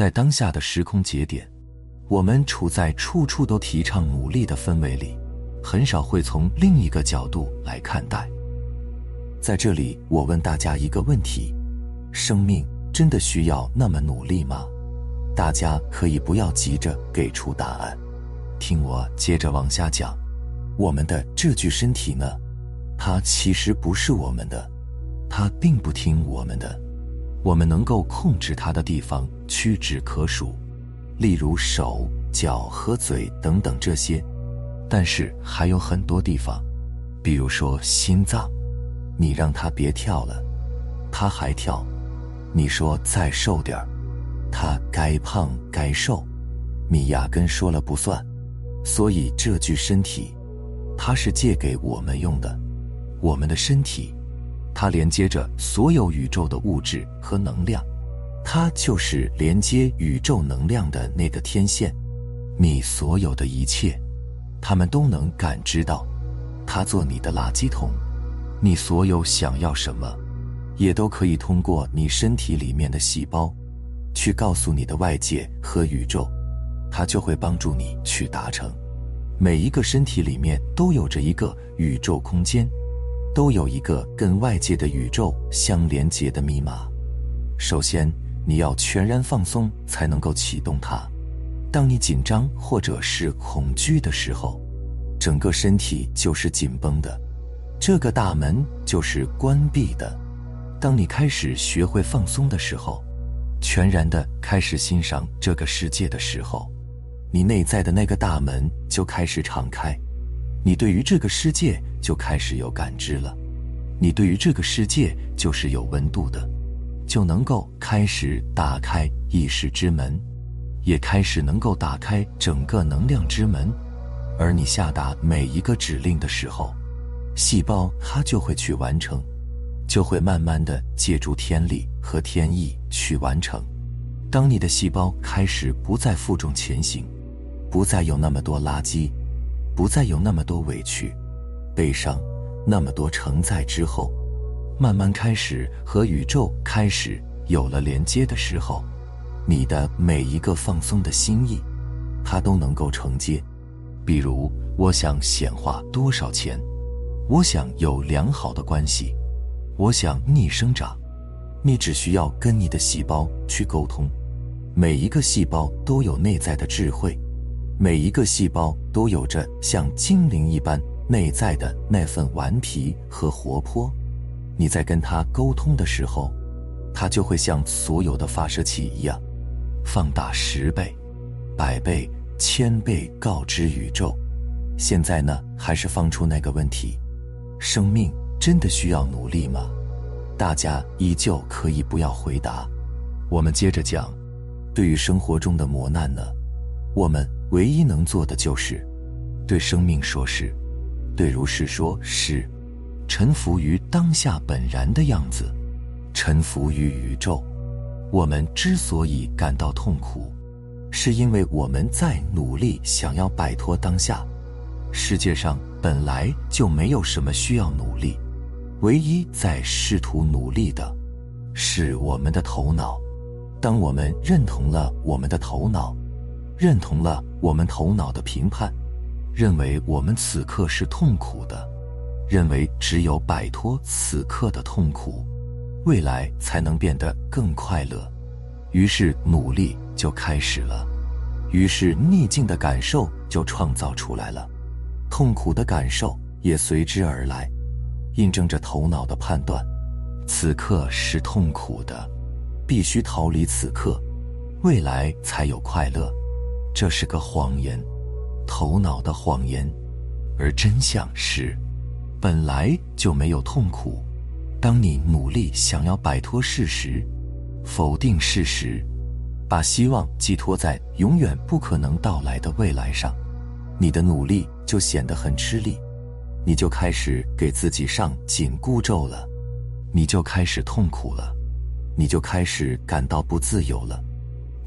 在当下的时空节点，我们处在处处都提倡努力的氛围里，很少会从另一个角度来看待。在这里，我问大家一个问题：生命真的需要那么努力吗？大家可以不要急着给出答案，听我接着往下讲。我们的这具身体呢，它其实不是我们的，它并不听我们的。我们能够控制它的地方屈指可数，例如手、脚和嘴等等这些。但是还有很多地方，比如说心脏，你让它别跳了，它还跳；你说再瘦点儿。他该胖该瘦，你压根说了不算。所以这具身体，它是借给我们用的。我们的身体，它连接着所有宇宙的物质和能量，它就是连接宇宙能量的那个天线。你所有的一切，他们都能感知到。它做你的垃圾桶，你所有想要什么，也都可以通过你身体里面的细胞。去告诉你的外界和宇宙，它就会帮助你去达成。每一个身体里面都有着一个宇宙空间，都有一个跟外界的宇宙相连接的密码。首先，你要全然放松才能够启动它。当你紧张或者是恐惧的时候，整个身体就是紧绷的，这个大门就是关闭的。当你开始学会放松的时候。全然的开始欣赏这个世界的时候，你内在的那个大门就开始敞开，你对于这个世界就开始有感知了，你对于这个世界就是有温度的，就能够开始打开意识之门，也开始能够打开整个能量之门，而你下达每一个指令的时候，细胞它就会去完成。就会慢慢的借助天理和天意去完成。当你的细胞开始不再负重前行，不再有那么多垃圾，不再有那么多委屈、悲伤，那么多承载之后，慢慢开始和宇宙开始有了连接的时候，你的每一个放松的心意，它都能够承接。比如，我想显化多少钱，我想有良好的关系。我想逆生长，你只需要跟你的细胞去沟通。每一个细胞都有内在的智慧，每一个细胞都有着像精灵一般内在的那份顽皮和活泼。你在跟它沟通的时候，它就会像所有的发射器一样，放大十倍、百倍、千倍，告知宇宙。现在呢，还是放出那个问题：生命。真的需要努力吗？大家依旧可以不要回答。我们接着讲，对于生活中的磨难呢，我们唯一能做的就是对生命说是，对如是说是，臣服于当下本然的样子，臣服于宇宙。我们之所以感到痛苦，是因为我们在努力想要摆脱当下。世界上本来就没有什么需要努力。唯一在试图努力的，是我们的头脑。当我们认同了我们的头脑，认同了我们头脑的评判，认为我们此刻是痛苦的，认为只有摆脱此刻的痛苦，未来才能变得更快乐，于是努力就开始了，于是逆境的感受就创造出来了，痛苦的感受也随之而来。印证着头脑的判断，此刻是痛苦的，必须逃离此刻，未来才有快乐。这是个谎言，头脑的谎言，而真相是，本来就没有痛苦。当你努力想要摆脱事实，否定事实，把希望寄托在永远不可能到来的未来上，你的努力就显得很吃力。你就开始给自己上紧箍咒了，你就开始痛苦了，你就开始感到不自由了，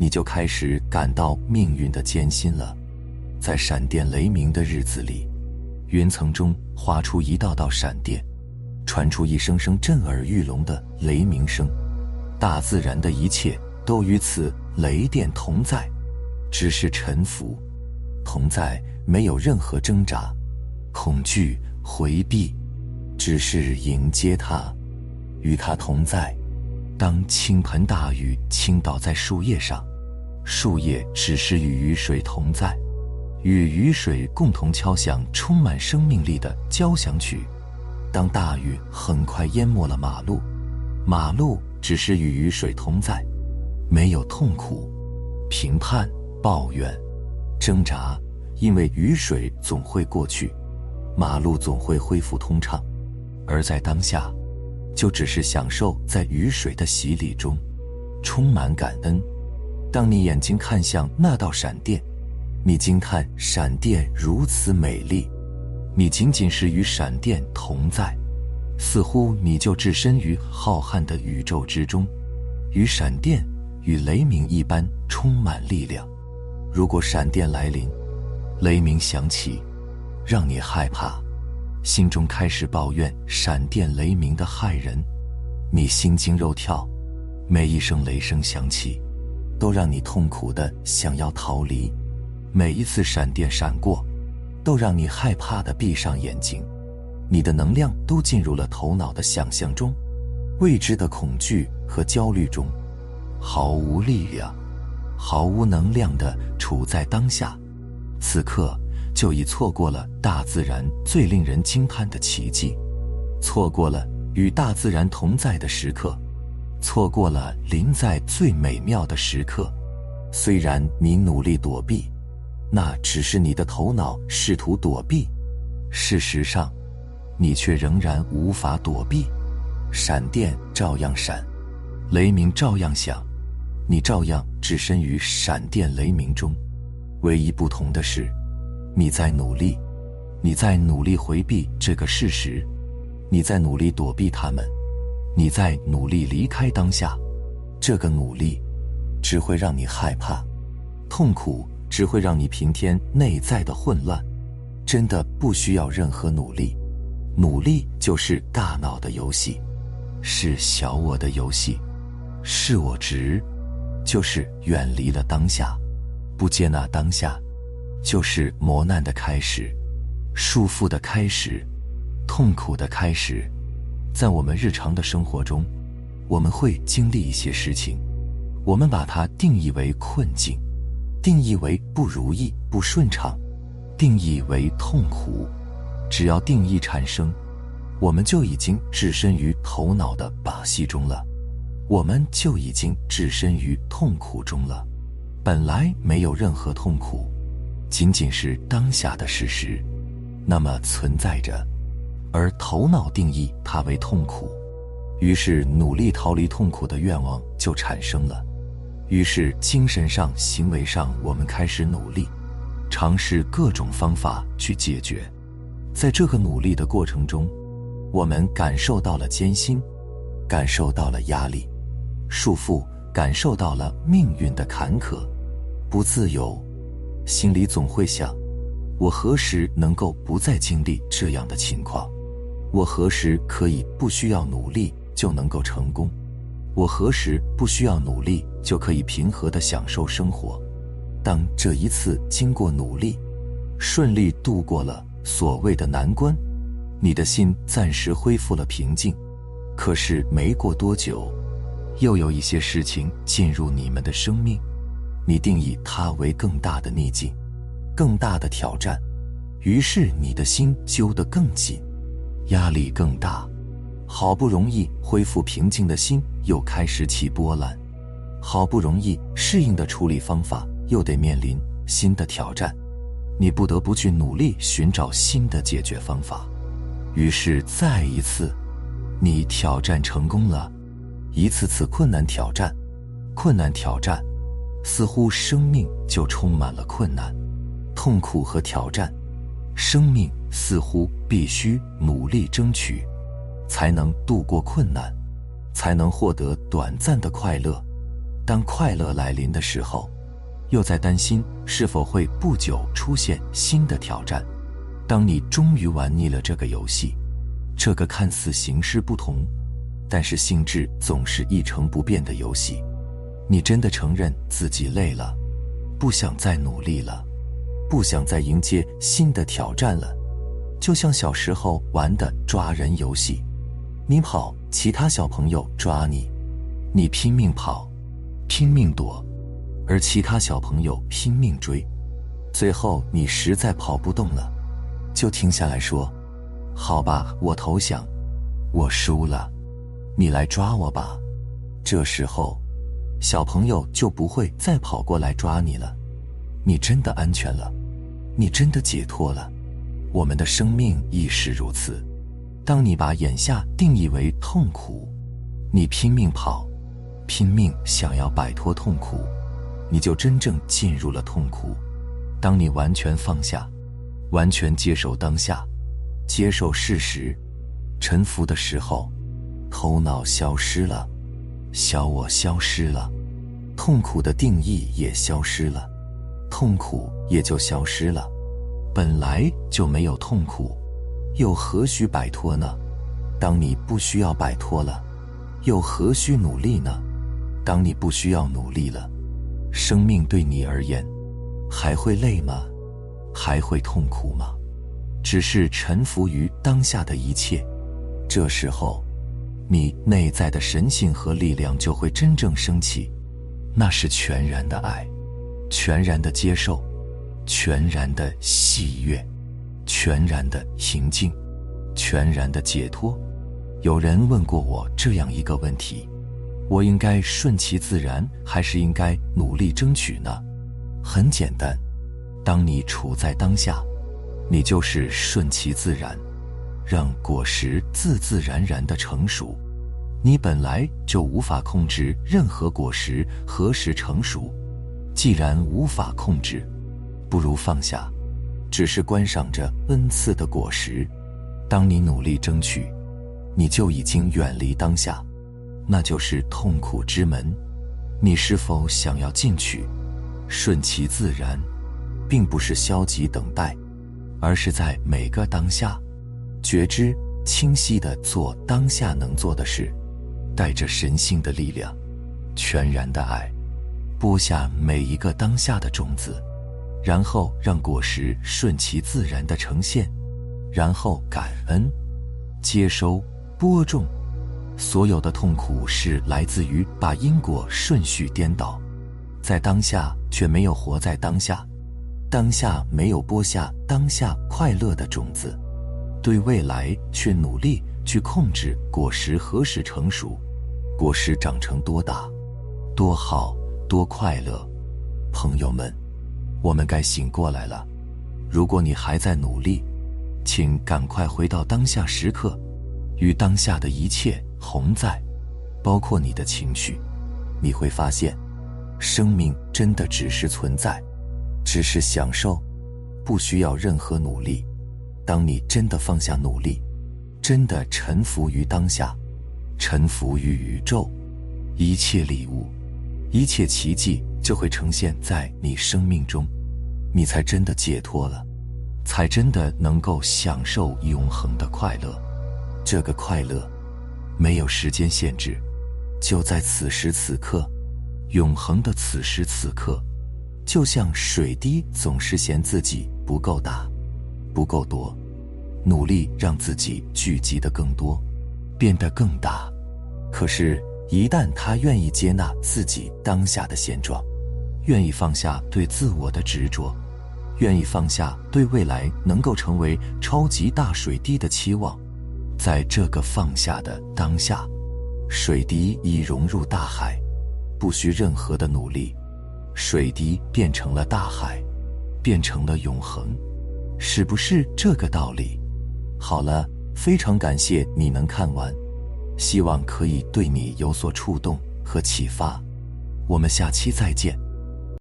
你就开始感到命运的艰辛了。在闪电雷鸣的日子里，云层中划出一道道闪电，传出一声声震耳欲聋的雷鸣声，大自然的一切都与此雷电同在，只是臣服；同在，没有任何挣扎、恐惧、回避，只是迎接它，与它同在。当倾盆大雨倾倒在树叶上，树叶只是与雨水同在，与雨水共同敲响充满生命力的交响曲。当大雨很快淹没了马路，马路只是与雨水同在。没有痛苦、评判、抱怨、挣扎，因为雨水总会过去，马路总会恢复通畅，而在当下，就只是享受在雨水的洗礼中，充满感恩。当你眼睛看向那道闪电，你惊叹闪电如此美丽，你仅仅是与闪电同在，似乎你就置身于浩瀚的宇宙之中，与闪电。与雷鸣一般充满力量。如果闪电来临，雷鸣响起，让你害怕，心中开始抱怨闪电雷鸣的害人，你心惊肉跳。每一声雷声响起，都让你痛苦的想要逃离；每一次闪电闪过，都让你害怕的闭上眼睛。你的能量都进入了头脑的想象中，未知的恐惧和焦虑中。毫无力量、毫无能量的处在当下，此刻就已错过了大自然最令人惊叹的奇迹，错过了与大自然同在的时刻，错过了临在最美妙的时刻。虽然你努力躲避，那只是你的头脑试图躲避，事实上，你却仍然无法躲避。闪电照样闪，雷鸣照样响。你照样置身于闪电雷鸣中，唯一不同的是，你在努力，你在努力回避这个事实，你在努力躲避他们，你在努力离开当下。这个努力只会让你害怕，痛苦只会让你平添内在的混乱。真的不需要任何努力，努力就是大脑的游戏，是小我的游戏，是我值。就是远离了当下，不接纳当下，就是磨难的开始，束缚的开始，痛苦的开始。在我们日常的生活中，我们会经历一些事情，我们把它定义为困境，定义为不如意、不顺畅，定义为痛苦。只要定义产生，我们就已经置身于头脑的把戏中了。我们就已经置身于痛苦中了。本来没有任何痛苦，仅仅是当下的事实，那么存在着，而头脑定义它为痛苦，于是努力逃离痛苦的愿望就产生了。于是精神上、行为上，我们开始努力，尝试各种方法去解决。在这个努力的过程中，我们感受到了艰辛，感受到了压力。束缚，感受到了命运的坎坷，不自由，心里总会想：我何时能够不再经历这样的情况？我何时可以不需要努力就能够成功？我何时不需要努力就可以平和的享受生活？当这一次经过努力，顺利度过了所谓的难关，你的心暂时恢复了平静。可是没过多久。又有一些事情进入你们的生命，你定义它为更大的逆境，更大的挑战，于是你的心揪得更紧，压力更大。好不容易恢复平静的心又开始起波澜，好不容易适应的处理方法又得面临新的挑战，你不得不去努力寻找新的解决方法。于是再一次，你挑战成功了。一次次困难挑战，困难挑战，似乎生命就充满了困难、痛苦和挑战。生命似乎必须努力争取，才能度过困难，才能获得短暂的快乐。当快乐来临的时候，又在担心是否会不久出现新的挑战。当你终于玩腻了这个游戏，这个看似形式不同。但是性质总是一成不变的游戏，你真的承认自己累了，不想再努力了，不想再迎接新的挑战了。就像小时候玩的抓人游戏，你跑，其他小朋友抓你，你拼命跑，拼命躲，而其他小朋友拼命追。最后你实在跑不动了，就停下来说：“好吧，我投降，我输了，你来抓我吧。”这时候。小朋友就不会再跑过来抓你了，你真的安全了，你真的解脱了。我们的生命亦是如此。当你把眼下定义为痛苦，你拼命跑，拼命想要摆脱痛苦，你就真正进入了痛苦。当你完全放下，完全接受当下，接受事实，臣服的时候，头脑消失了。小我消失了，痛苦的定义也消失了，痛苦也就消失了。本来就没有痛苦，又何须摆脱呢？当你不需要摆脱了，又何须努力呢？当你不需要努力了，生命对你而言还会累吗？还会痛苦吗？只是臣服于当下的一切，这时候。你内在的神性和力量就会真正升起，那是全然的爱，全然的接受，全然的喜悦，全然的平静，全然的解脱。有人问过我这样一个问题：我应该顺其自然，还是应该努力争取呢？很简单，当你处在当下，你就是顺其自然。让果实自自然然的成熟，你本来就无法控制任何果实何时成熟。既然无法控制，不如放下，只是观赏着恩赐的果实。当你努力争取，你就已经远离当下，那就是痛苦之门。你是否想要进去？顺其自然，并不是消极等待，而是在每个当下。觉知清晰的做当下能做的事，带着神性的力量，全然的爱，播下每一个当下的种子，然后让果实顺其自然的呈现，然后感恩，接收，播种。所有的痛苦是来自于把因果顺序颠倒，在当下却没有活在当下，当下没有播下当下快乐的种子。对未来却努力去控制果实何时成熟，果实长成多大，多好，多快乐。朋友们，我们该醒过来了。如果你还在努力，请赶快回到当下时刻，与当下的一切同在，包括你的情绪。你会发现，生命真的只是存在，只是享受，不需要任何努力。当你真的放下努力，真的臣服于当下，臣服于宇宙，一切礼物，一切奇迹就会呈现在你生命中，你才真的解脱了，才真的能够享受永恒的快乐。这个快乐没有时间限制，就在此时此刻，永恒的此时此刻，就像水滴总是嫌自己不够大。不够多，努力让自己聚集的更多，变得更大。可是，一旦他愿意接纳自己当下的现状，愿意放下对自我的执着，愿意放下对未来能够成为超级大水滴的期望，在这个放下的当下，水滴已融入大海，不需任何的努力，水滴变成了大海，变成了永恒。是不是这个道理？好了，非常感谢你能看完，希望可以对你有所触动和启发。我们下期再见。